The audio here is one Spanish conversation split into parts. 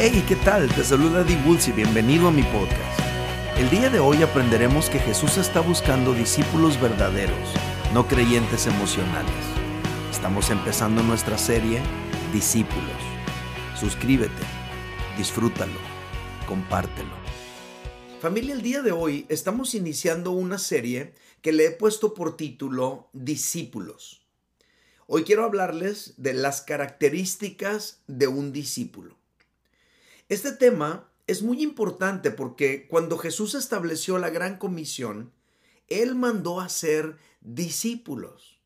Hey, ¿qué tal? Te saluda Di y bienvenido a mi podcast. El día de hoy aprenderemos que Jesús está buscando discípulos verdaderos, no creyentes emocionales. Estamos empezando nuestra serie Discípulos. Suscríbete, disfrútalo, compártelo. Familia, el día de hoy estamos iniciando una serie que le he puesto por título Discípulos. Hoy quiero hablarles de las características de un discípulo. Este tema es muy importante porque cuando Jesús estableció la gran comisión, Él mandó a ser discípulos.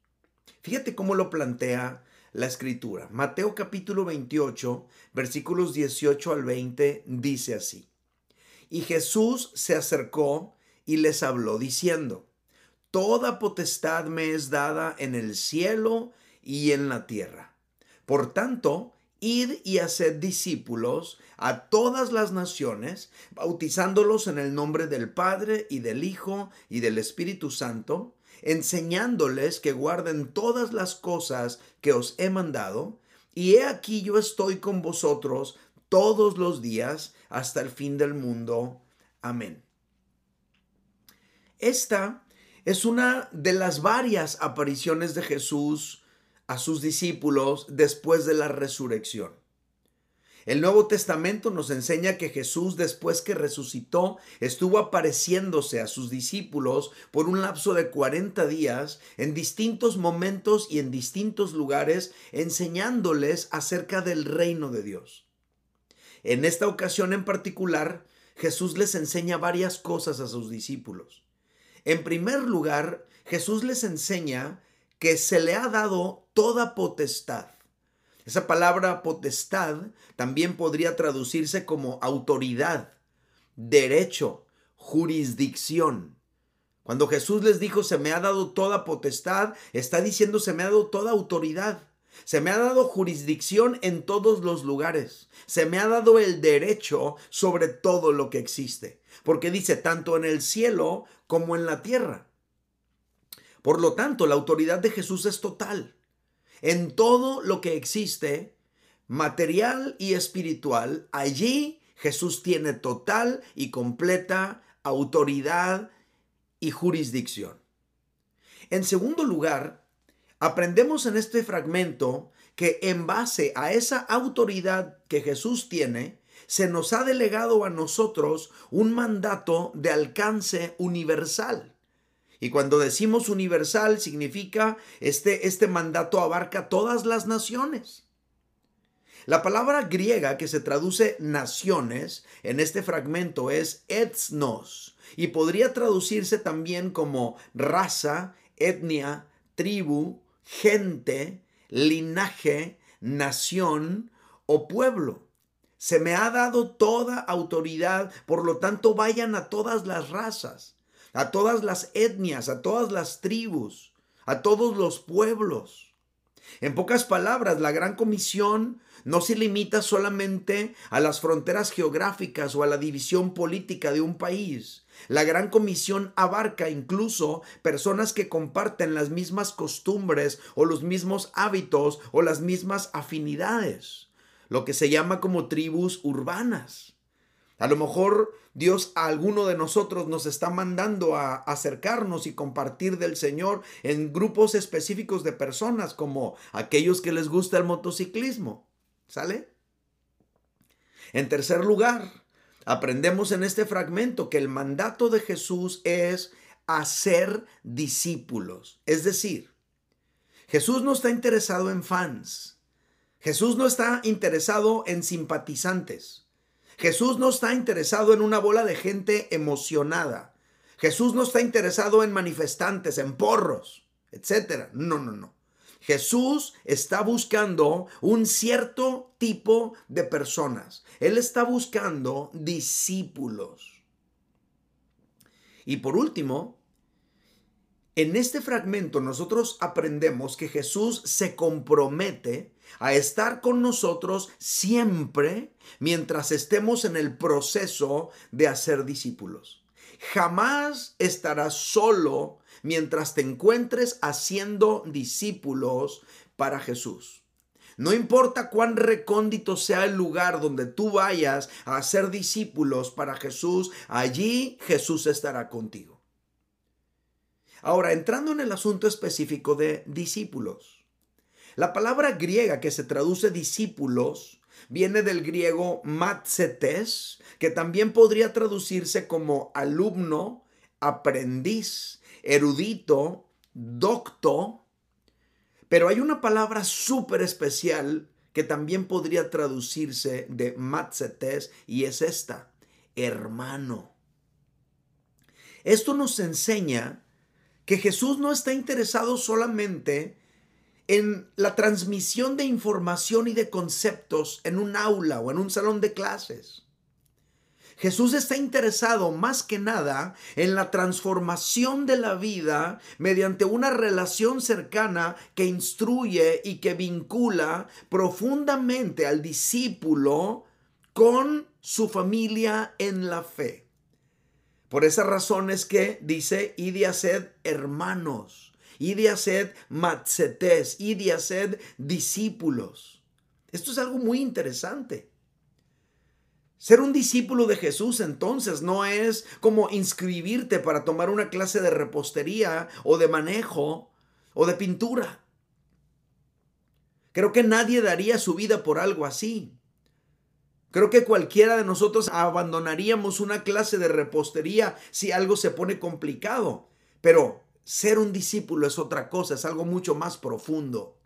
Fíjate cómo lo plantea la escritura. Mateo capítulo 28, versículos 18 al 20, dice así. Y Jesús se acercó y les habló diciendo, Toda potestad me es dada en el cielo y en la tierra. Por tanto, id y haced discípulos a todas las naciones, bautizándolos en el nombre del Padre y del Hijo y del Espíritu Santo, enseñándoles que guarden todas las cosas que os he mandado, y he aquí yo estoy con vosotros todos los días hasta el fin del mundo. Amén. Esta es una de las varias apariciones de Jesús a sus discípulos después de la resurrección. El Nuevo Testamento nos enseña que Jesús después que resucitó estuvo apareciéndose a sus discípulos por un lapso de 40 días en distintos momentos y en distintos lugares enseñándoles acerca del reino de Dios. En esta ocasión en particular, Jesús les enseña varias cosas a sus discípulos. En primer lugar, Jesús les enseña que se le ha dado toda potestad. Esa palabra potestad también podría traducirse como autoridad, derecho, jurisdicción. Cuando Jesús les dijo se me ha dado toda potestad, está diciendo se me ha dado toda autoridad. Se me ha dado jurisdicción en todos los lugares. Se me ha dado el derecho sobre todo lo que existe. Porque dice tanto en el cielo como en la tierra. Por lo tanto, la autoridad de Jesús es total. En todo lo que existe, material y espiritual, allí Jesús tiene total y completa autoridad y jurisdicción. En segundo lugar, Aprendemos en este fragmento que en base a esa autoridad que Jesús tiene, se nos ha delegado a nosotros un mandato de alcance universal. Y cuando decimos universal significa este, este mandato abarca todas las naciones. La palabra griega que se traduce naciones en este fragmento es ethnos y podría traducirse también como raza, etnia, tribu, gente, linaje, nación o pueblo. Se me ha dado toda autoridad, por lo tanto vayan a todas las razas, a todas las etnias, a todas las tribus, a todos los pueblos. En pocas palabras, la gran comisión no se limita solamente a las fronteras geográficas o a la división política de un país. La gran comisión abarca incluso personas que comparten las mismas costumbres o los mismos hábitos o las mismas afinidades, lo que se llama como tribus urbanas. A lo mejor Dios a alguno de nosotros nos está mandando a acercarnos y compartir del Señor en grupos específicos de personas como aquellos que les gusta el motociclismo. ¿Sale? En tercer lugar, Aprendemos en este fragmento que el mandato de Jesús es hacer discípulos. Es decir, Jesús no está interesado en fans. Jesús no está interesado en simpatizantes. Jesús no está interesado en una bola de gente emocionada. Jesús no está interesado en manifestantes, en porros, etc. No, no, no. Jesús está buscando un cierto tipo de personas. Él está buscando discípulos. Y por último, en este fragmento nosotros aprendemos que Jesús se compromete a estar con nosotros siempre mientras estemos en el proceso de hacer discípulos. Jamás estarás solo mientras te encuentres haciendo discípulos para Jesús. No importa cuán recóndito sea el lugar donde tú vayas a hacer discípulos para Jesús, allí Jesús estará contigo. Ahora, entrando en el asunto específico de discípulos. La palabra griega que se traduce discípulos viene del griego matzetes, que también podría traducirse como alumno, aprendiz, erudito, docto. Pero hay una palabra súper especial que también podría traducirse de matzetes y es esta, hermano. Esto nos enseña que Jesús no está interesado solamente en la transmisión de información y de conceptos en un aula o en un salón de clases. Jesús está interesado más que nada en la transformación de la vida mediante una relación cercana que instruye y que vincula profundamente al discípulo con su familia en la fe. Por esa razón es que dice, y de hacer hermanos, y de hacer y discípulos. Esto es algo muy interesante. Ser un discípulo de Jesús entonces no es como inscribirte para tomar una clase de repostería o de manejo o de pintura. Creo que nadie daría su vida por algo así. Creo que cualquiera de nosotros abandonaríamos una clase de repostería si algo se pone complicado. Pero ser un discípulo es otra cosa, es algo mucho más profundo.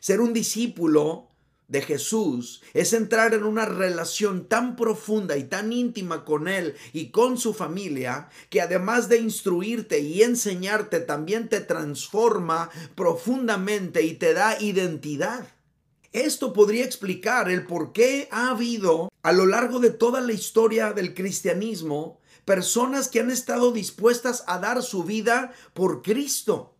Ser un discípulo de Jesús es entrar en una relación tan profunda y tan íntima con Él y con su familia que además de instruirte y enseñarte también te transforma profundamente y te da identidad. Esto podría explicar el por qué ha habido a lo largo de toda la historia del cristianismo personas que han estado dispuestas a dar su vida por Cristo,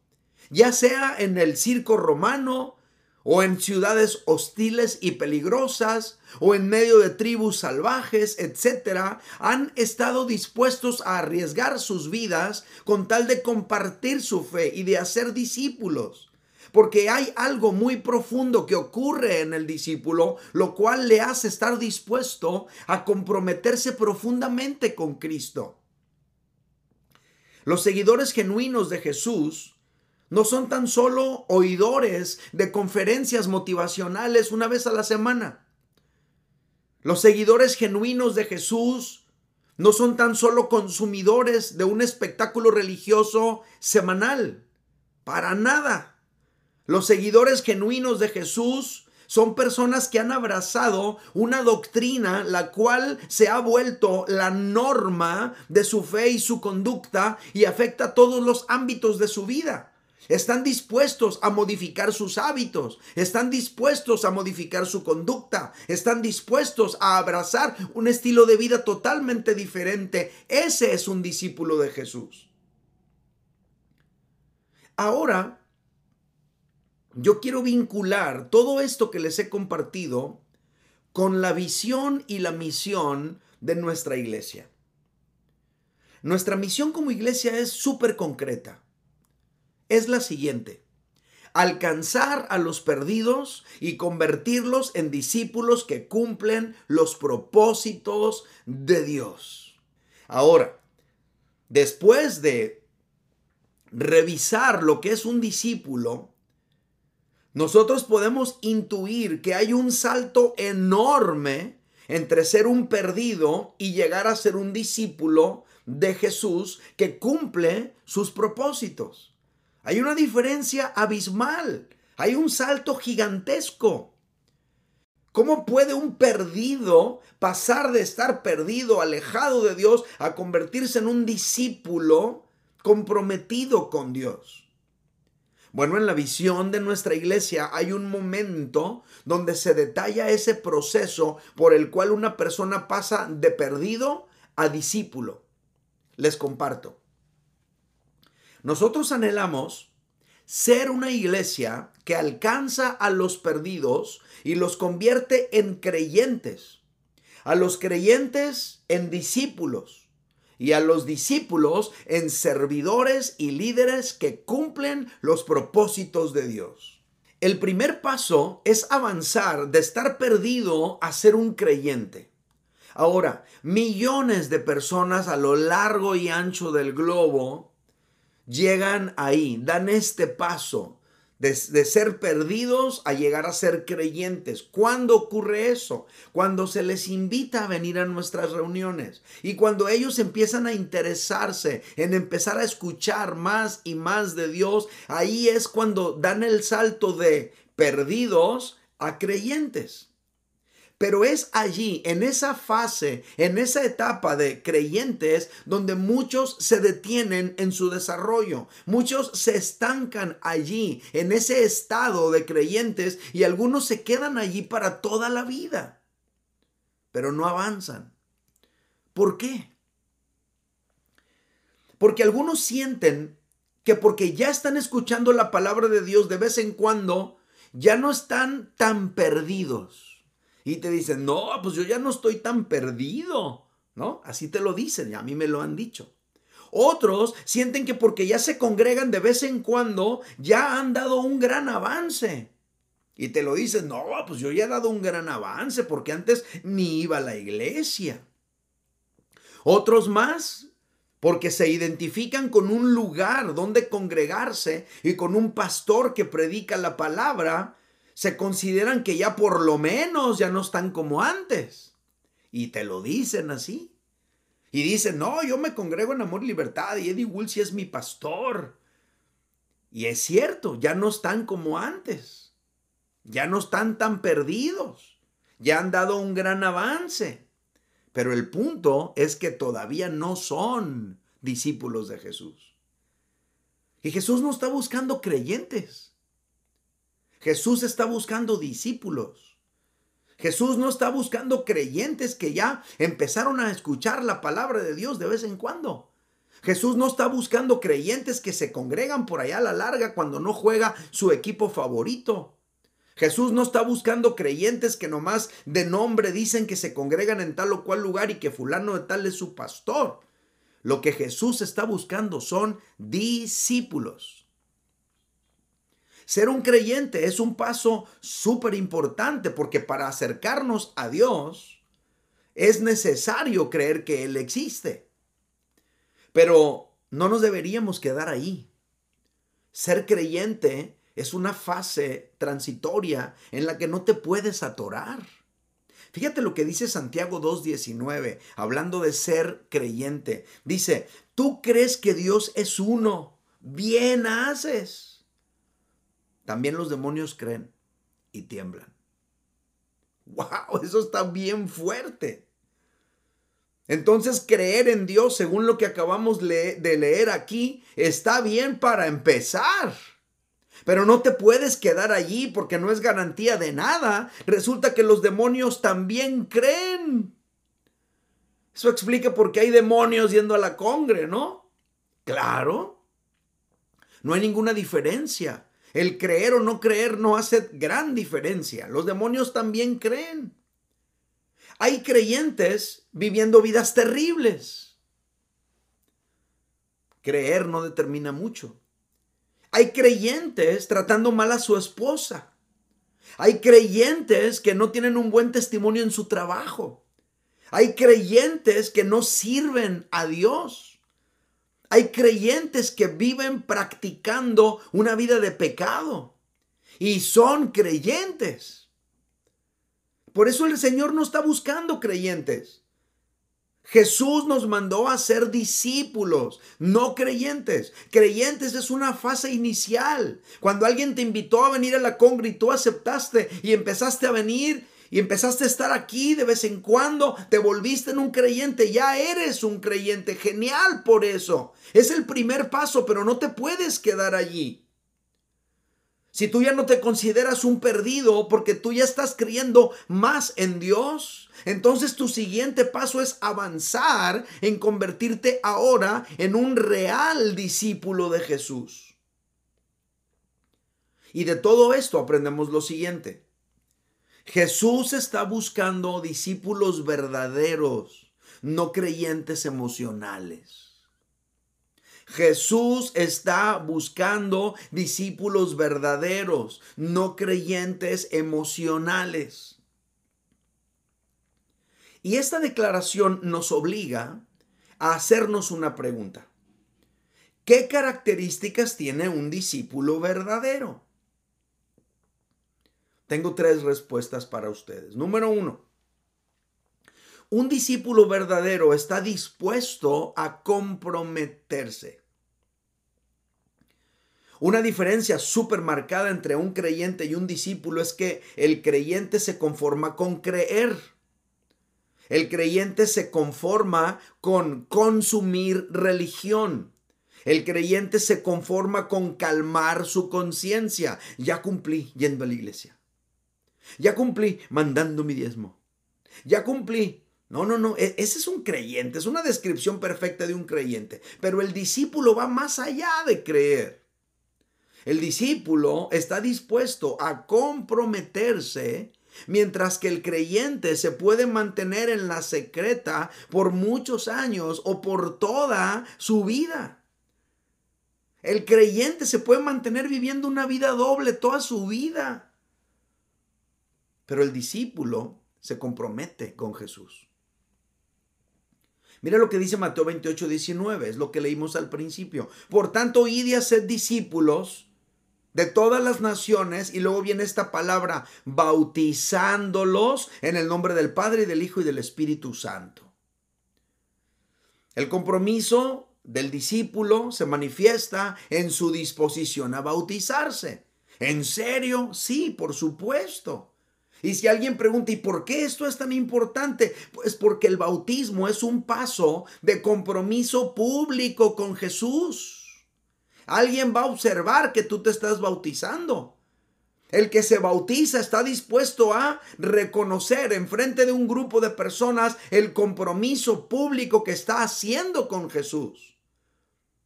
ya sea en el circo romano, o en ciudades hostiles y peligrosas, o en medio de tribus salvajes, etcétera, han estado dispuestos a arriesgar sus vidas con tal de compartir su fe y de hacer discípulos porque hay algo muy profundo que ocurre en el discípulo, lo cual le hace estar dispuesto a comprometerse profundamente con Cristo. Los seguidores genuinos de Jesús no son tan solo oidores de conferencias motivacionales una vez a la semana. Los seguidores genuinos de Jesús no son tan solo consumidores de un espectáculo religioso semanal. Para nada. Los seguidores genuinos de Jesús son personas que han abrazado una doctrina la cual se ha vuelto la norma de su fe y su conducta y afecta todos los ámbitos de su vida. Están dispuestos a modificar sus hábitos, están dispuestos a modificar su conducta, están dispuestos a abrazar un estilo de vida totalmente diferente. Ese es un discípulo de Jesús. Ahora, yo quiero vincular todo esto que les he compartido con la visión y la misión de nuestra iglesia. Nuestra misión como iglesia es súper concreta. Es la siguiente. Alcanzar a los perdidos y convertirlos en discípulos que cumplen los propósitos de Dios. Ahora, después de revisar lo que es un discípulo, nosotros podemos intuir que hay un salto enorme entre ser un perdido y llegar a ser un discípulo de Jesús que cumple sus propósitos. Hay una diferencia abismal, hay un salto gigantesco. ¿Cómo puede un perdido pasar de estar perdido, alejado de Dios, a convertirse en un discípulo comprometido con Dios? Bueno, en la visión de nuestra iglesia hay un momento donde se detalla ese proceso por el cual una persona pasa de perdido a discípulo. Les comparto. Nosotros anhelamos ser una iglesia que alcanza a los perdidos y los convierte en creyentes, a los creyentes en discípulos y a los discípulos en servidores y líderes que cumplen los propósitos de Dios. El primer paso es avanzar de estar perdido a ser un creyente. Ahora, millones de personas a lo largo y ancho del globo llegan ahí, dan este paso de, ser perdidos a llegar a ser creyentes. ¿Cuándo ocurre eso? Cuando se les invita a venir a nuestras reuniones y cuando ellos empiezan a interesarse en empezar a escuchar más y más de Dios, ahí es cuando dan el salto de perdidos a creyentes. Pero es allí, en esa fase, en esa etapa de creyentes, donde muchos se detienen en su desarrollo. Muchos se estancan allí, en ese estado de creyentes, y algunos se quedan allí para toda la vida. Pero no avanzan. ¿Por qué? Porque algunos sienten que porque ya están escuchando la palabra de Dios de vez en cuando, ya no están tan perdidos y te dicen, no, pues yo ya no estoy tan perdido, ¿no? Así te lo dicen y a mí me lo han dicho. Otros sienten que porque ya se congregan de vez en cuando, ya han dado un gran avance. Y te lo dicen, no, pues yo ya he dado un gran avance porque antes ni iba a la iglesia. Otros más, porque se identifican con un lugar donde congregarse y con un pastor que predica la palabra se consideran que ya por lo menos ya no están como antes. Y te lo dicen así. Y dicen, no, yo me congrego en amor y libertad y Eddie Woolsey es mi pastor. Y es cierto, ya no están como antes. Ya no están tan perdidos. Ya han dado un gran avance. Pero el punto es que todavía no son discípulos de Jesús. Y Jesús no está buscando creyentes. Jesús está buscando discípulos. Jesús no está buscando creyentes que ya empezaron a escuchar la palabra de Dios de vez en cuando. Jesús no está buscando creyentes que se congregan por allá a la larga cuando no juega su equipo favorito. Jesús no está buscando creyentes que nomás de nombre dicen que se congregan en tal o cual lugar y que fulano de tal es su pastor. Lo que Jesús está buscando son discípulos. Ser un creyente es un paso súper importante porque para acercarnos a Dios es necesario creer que Él existe. Pero no nos deberíamos quedar ahí. Ser creyente es una fase transitoria en la que no te puedes atorar. Fíjate lo que dice Santiago 2.19, hablando de ser creyente. Dice, tú crees que Dios es uno, bien haces. También los demonios creen y tiemblan. ¡Wow! Eso está bien fuerte. Entonces creer en Dios, según lo que acabamos de leer aquí, está bien para empezar. Pero no te puedes quedar allí porque no es garantía de nada. Resulta que los demonios también creen. Eso explica por qué hay demonios yendo a la congre, ¿no? Claro. No hay ninguna diferencia. El creer o no creer no hace gran diferencia. Los demonios también creen. Hay creyentes viviendo vidas terribles. Creer no determina mucho. Hay creyentes tratando mal a su esposa. Hay creyentes que no tienen un buen testimonio en su trabajo. Hay creyentes que no sirven a Dios. Hay creyentes que viven practicando una vida de pecado y son creyentes. Por eso el Señor no está buscando creyentes. Jesús nos mandó a ser discípulos, no creyentes. Creyentes es una fase inicial. Cuando alguien te invitó a venir a la congre y tú aceptaste y empezaste a venir, y empezaste a estar aquí de vez en cuando, te volviste en un creyente, ya eres un creyente, genial por eso. Es el primer paso, pero no te puedes quedar allí. Si tú ya no te consideras un perdido porque tú ya estás creyendo más en Dios, entonces tu siguiente paso es avanzar en convertirte ahora en un real discípulo de Jesús. Y de todo esto aprendemos lo siguiente. Jesús está buscando discípulos verdaderos, no creyentes emocionales. Jesús está buscando discípulos verdaderos, no creyentes emocionales. Y esta declaración nos obliga a hacernos una pregunta. ¿Qué características tiene un discípulo verdadero? Tengo tres respuestas para ustedes. Número uno, un discípulo verdadero está dispuesto a comprometerse. Una diferencia súper marcada entre un creyente y un discípulo es que el creyente se conforma con creer. El creyente se conforma con consumir religión. El creyente se conforma con calmar su conciencia. Ya cumplí yendo a la iglesia. Ya cumplí mandando mi diezmo. Ya cumplí. No, no, no. E-, ese es un creyente. Es una descripción perfecta de un creyente. Pero el discípulo va más allá de creer. El discípulo está dispuesto a comprometerse Mientras que el creyente se puede mantener en la secreta por muchos años o por toda su vida. El creyente se puede mantener viviendo una vida doble toda su vida. Pero el discípulo se compromete con Jesús. Mira lo que dice Mateo 28, 19, es lo que leímos al principio. Por tanto, id y haced discípulos de todas las naciones y luego viene esta palabra bautizándolos en el nombre del Padre y del Hijo y del Espíritu Santo. El compromiso del discípulo se manifiesta en su disposición a bautizarse. ¿En serio? Sí, por supuesto. Y si alguien pregunta, ¿y por qué esto es tan importante? Pues porque el bautismo es un paso de compromiso público con Jesús. Alguien va a observar que tú te estás bautizando. El que se bautiza está dispuesto a reconocer en frente de un grupo de personas el compromiso público que está haciendo con Jesús.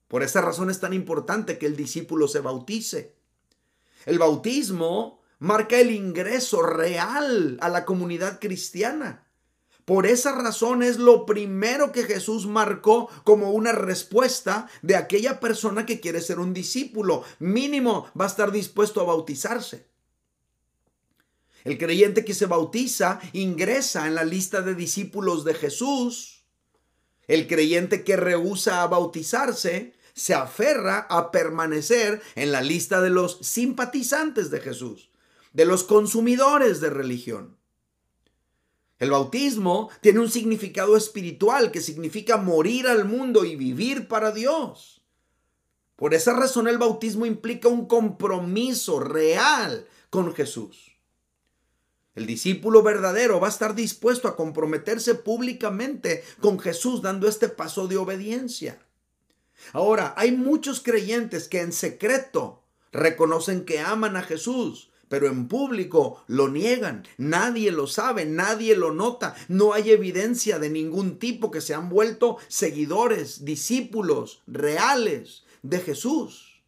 Por esa razón es tan importante que el discípulo se bautice. El bautismo marca el ingreso real a la comunidad cristiana. Por esa razón es lo primero que Jesús marcó como una respuesta de aquella persona que quiere ser un discípulo. Mínimo va a estar dispuesto a bautizarse. El creyente que se bautiza ingresa en la lista de discípulos de Jesús. El creyente que rehúsa a bautizarse se aferra a permanecer en la lista de los simpatizantes de Jesús, de los consumidores de religión. El bautismo tiene un significado espiritual que significa morir al mundo y vivir para Dios. Por esa razón el bautismo implica un compromiso real con Jesús. El discípulo verdadero va a estar dispuesto a comprometerse públicamente con Jesús dando este paso de obediencia. Ahora, hay muchos creyentes que en secreto reconocen que aman a Jesús, pero en público lo niegan. Nadie lo sabe, nadie lo nota. No hay evidencia de ningún tipo que se han vuelto seguidores, discípulos reales de Jesús.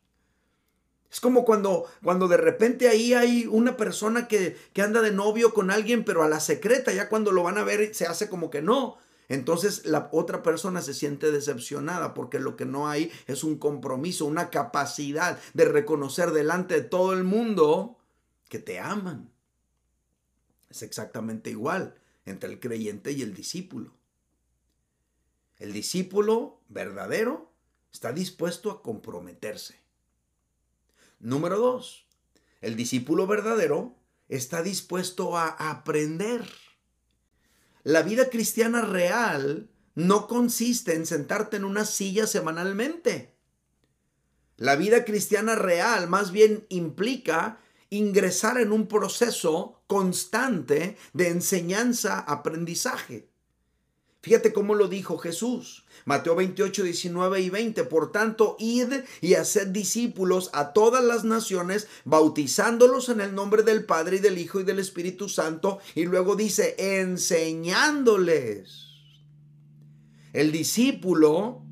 Es como cuando, cuando de repente ahí hay una persona que, que anda de novio con alguien, pero a la secreta, ya cuando lo van a ver se hace como que no. Entonces la otra persona se siente decepcionada porque lo que no hay es un compromiso, una capacidad de reconocer delante de todo el mundo que te aman. Es exactamente igual entre el creyente y el discípulo. El discípulo verdadero está dispuesto a comprometerse. Número dos, el discípulo verdadero está dispuesto a aprender. La vida cristiana real no consiste en sentarte en una silla semanalmente. La vida cristiana real más bien implica ingresar en un proceso constante de enseñanza-aprendizaje. Fíjate cómo lo dijo Jesús. Mateo 28, 19 y 20. Por tanto, id y haced discípulos a todas las naciones, bautizándolos en el nombre del Padre y del Hijo y del Espíritu Santo. Y luego dice, enseñándoles. El discípulo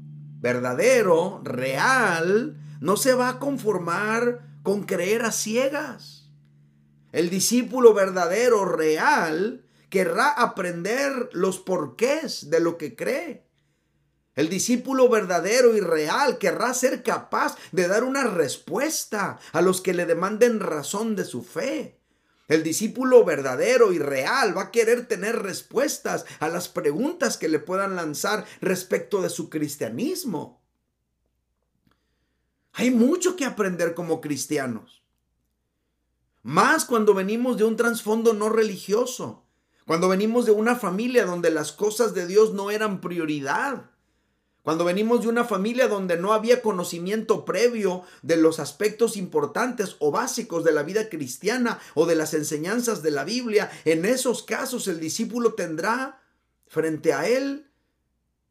verdadero, real, no se va a conformar con creer a ciegas. El discípulo verdadero, real, querrá aprender los porqués de lo que cree. El discípulo verdadero y real querrá ser capaz de dar una respuesta a los que le demanden razón de su fe. El discípulo verdadero y real va a querer tener respuestas a las preguntas que le puedan lanzar respecto de su cristianismo. Hay mucho que aprender como cristianos. Más cuando venimos de un trasfondo no religioso, cuando venimos de una familia donde las cosas de Dios no eran prioridad. Cuando venimos de una familia donde no había conocimiento previo de los aspectos importantes o básicos de la vida cristiana o de las enseñanzas de la Biblia, en esos casos el discípulo tendrá frente a él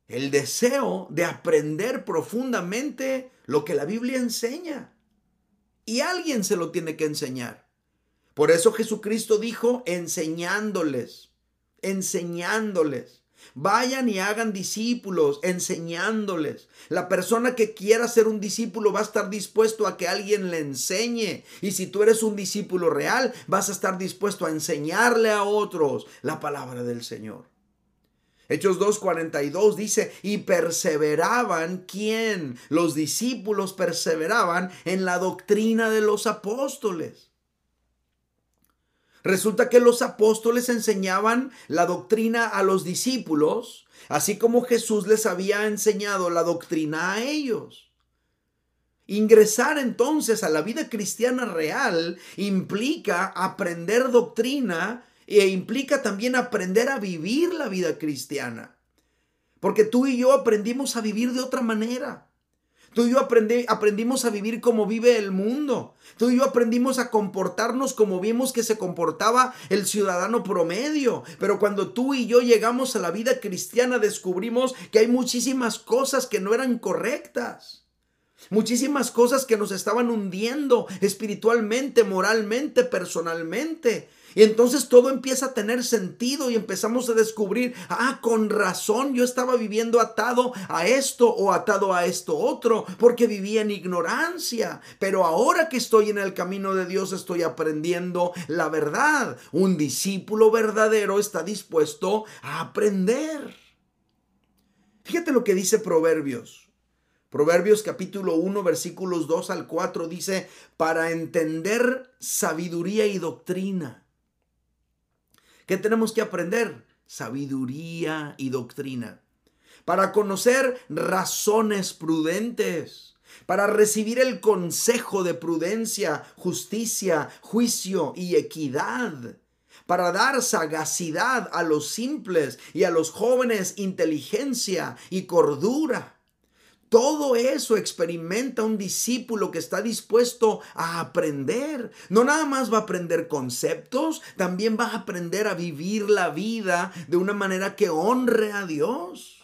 el deseo de aprender profundamente lo que la Biblia enseña. Y alguien se lo tiene que enseñar. Por eso Jesucristo dijo enseñándoles, enseñándoles. Vayan y hagan discípulos, enseñándoles. La persona que quiera ser un discípulo va a estar dispuesto a que alguien le enseñe. Y si tú eres un discípulo real, vas a estar dispuesto a enseñarle a otros la palabra del Señor. Hechos 2.42 dice, y perseveraban, ¿quién? Los discípulos perseveraban en la doctrina de los apóstoles. Resulta que los apóstoles enseñaban la doctrina a los discípulos, así como Jesús les había enseñado la doctrina a ellos. Ingresar entonces a la vida cristiana real implica aprender doctrina e implica también aprender a vivir la vida cristiana. Porque tú y yo aprendimos a vivir de otra manera. Tú y yo aprendimos a vivir como vive el mundo. Tú y yo aprendimos a comportarnos como vimos que se comportaba el ciudadano promedio. Pero cuando tú y yo llegamos a la vida cristiana descubrimos que hay muchísimas cosas que no eran correctas. Muchísimas cosas que nos estaban hundiendo espiritualmente, moralmente, personalmente. Y entonces todo empieza a tener sentido y empezamos a descubrir, ah, con razón yo estaba viviendo atado a esto o atado a esto otro, porque vivía en ignorancia. Pero ahora que estoy en el camino de Dios estoy aprendiendo la verdad. Un discípulo verdadero está dispuesto a aprender. Fíjate lo que dice Proverbios. Proverbios capítulo 1 versículos 2 al 4 dice, para entender sabiduría y doctrina ¿Qué tenemos que aprender? Sabiduría y doctrina. Para conocer razones prudentes. Para recibir el consejo de prudencia, justicia, juicio y equidad para dar sagacidad a los simples y a los jóvenes inteligencia y cordura, todo eso experimenta un discípulo que está dispuesto a aprender. No nada más va a aprender conceptos, también va a aprender a vivir la vida de una manera que honre a Dios.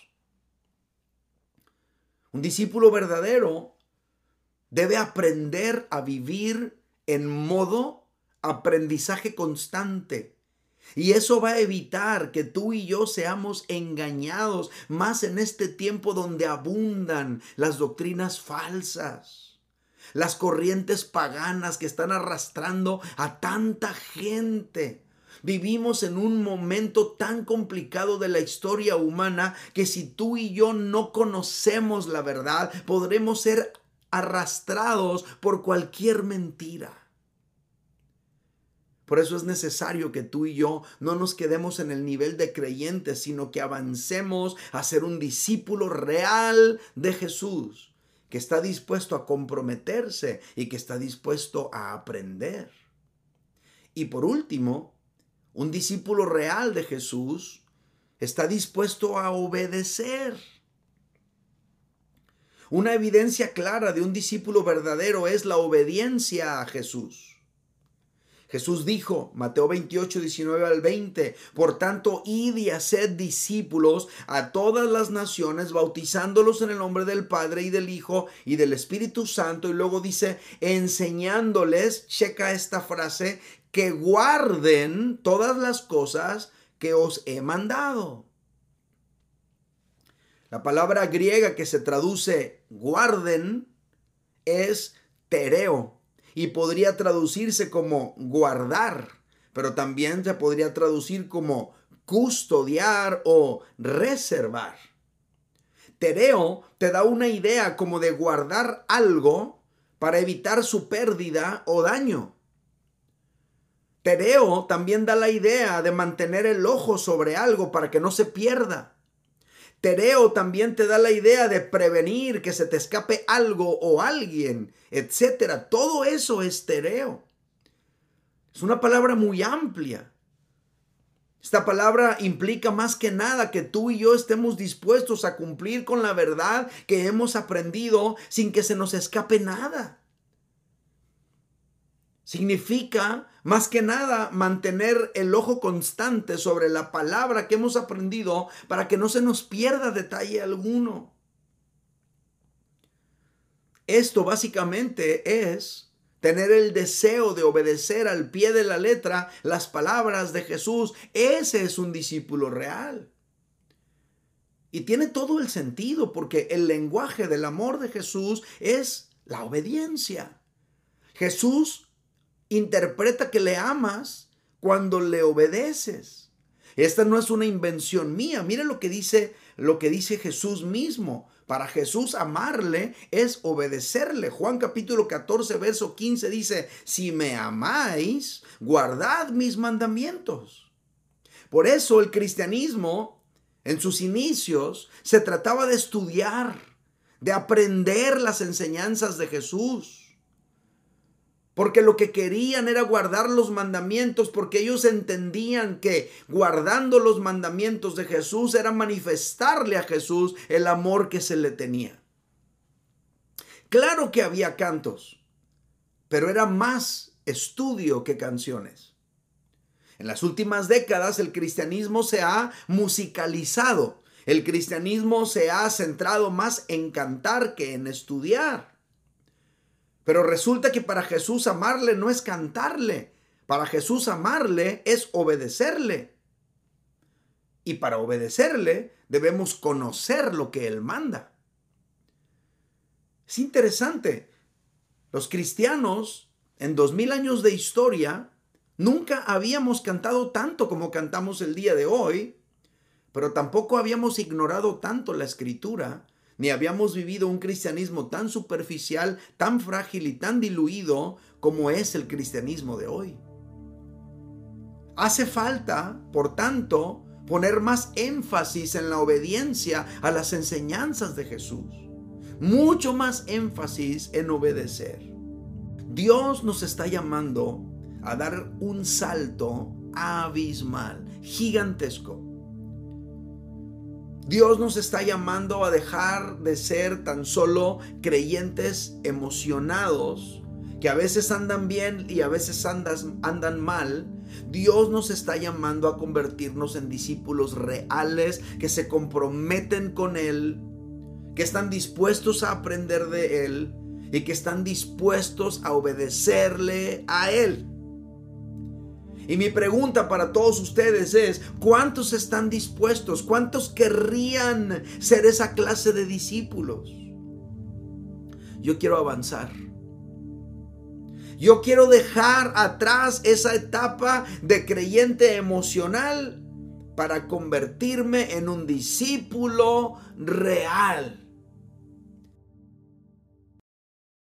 Un discípulo verdadero debe aprender a vivir en modo aprendizaje constante. Y eso va a evitar que tú y yo seamos engañados más en este tiempo donde abundan las doctrinas falsas, las corrientes paganas que están arrastrando a tanta gente. Vivimos en un momento tan complicado de la historia humana que si tú y yo no conocemos la verdad, podremos ser arrastrados por cualquier mentira. Por eso es necesario que tú y yo no nos quedemos en el nivel de creyentes, sino que avancemos a ser un discípulo real de Jesús, que está dispuesto a comprometerse y que está dispuesto a aprender. Y por último, un discípulo real de Jesús está dispuesto a obedecer. Una evidencia clara de un discípulo verdadero es la obediencia a Jesús. Jesús dijo, Mateo 28, 19 al 20, por tanto, id y haced discípulos a todas las naciones, bautizándolos en el nombre del Padre y del Hijo y del Espíritu Santo. Y luego dice, enseñándoles, checa esta frase, que guarden todas las cosas que os he mandado. La palabra griega que se traduce guarden es tereo y podría traducirse como guardar, pero también se podría traducir como custodiar o reservar. Tereo te da una idea como de guardar algo para evitar su pérdida o daño. Tereo también da la idea de mantener el ojo sobre algo para que no se pierda. Tereo también te da la idea de prevenir que se te escape algo o alguien, etc. Todo eso es tereo. Es una palabra muy amplia. Esta palabra implica más que nada que tú y yo estemos dispuestos a cumplir con la verdad que hemos aprendido sin que se nos escape nada. Significa más que nada mantener el ojo constante sobre la palabra que hemos aprendido para que no se nos pierda detalle alguno. Esto básicamente es tener el deseo de obedecer al pie de la letra las palabras de Jesús. Ese es un discípulo real. Y tiene todo el sentido porque el lenguaje del amor de Jesús es la obediencia. Jesús interpreta que le amas cuando le obedeces. Esta no es una invención mía. Mire lo que dice lo que dice Jesús mismo. Para Jesús amarle es obedecerle. Juan capítulo 14, verso 15 dice, si me amáis, guardad mis mandamientos. Por eso el cristianismo en sus inicios se trataba de estudiar, de aprender las enseñanzas de Jesús porque lo que querían era guardar los mandamientos, porque ellos entendían que guardando los mandamientos de Jesús era manifestarle a Jesús el amor que se le tenía. Claro que había cantos, pero era más estudio que canciones. En las últimas décadas el cristianismo se ha musicalizado. El cristianismo se ha centrado más en cantar que en estudiar. Pero resulta que para Jesús amarle no es cantarle. Para Jesús amarle es obedecerle. Y para obedecerle debemos conocer lo que Él manda. Es interesante. Los cristianos en dos mil años de historia nunca habíamos cantado tanto como cantamos el día de hoy, pero tampoco habíamos ignorado tanto la escritura ni habíamos vivido un cristianismo tan superficial, tan frágil y tan diluido como es el cristianismo de hoy. Hace falta, por tanto, poner más énfasis en la obediencia a las enseñanzas de Jesús. Mucho más énfasis en obedecer. Dios nos está llamando a dar un salto abismal, gigantesco Dios nos está llamando a dejar de ser tan solo creyentes emocionados, que a veces andan bien y a veces andan mal. Dios nos está llamando a convertirnos en discípulos reales que se comprometen con Él, que están dispuestos a aprender de Él y que están dispuestos a obedecerle a Él. Y mi pregunta para todos ustedes es, ¿cuántos están dispuestos? ¿Cuántos querrían ser esa clase de discípulos? Yo quiero avanzar. Yo quiero dejar atrás esa etapa de creyente emocional para convertirme en un discípulo real.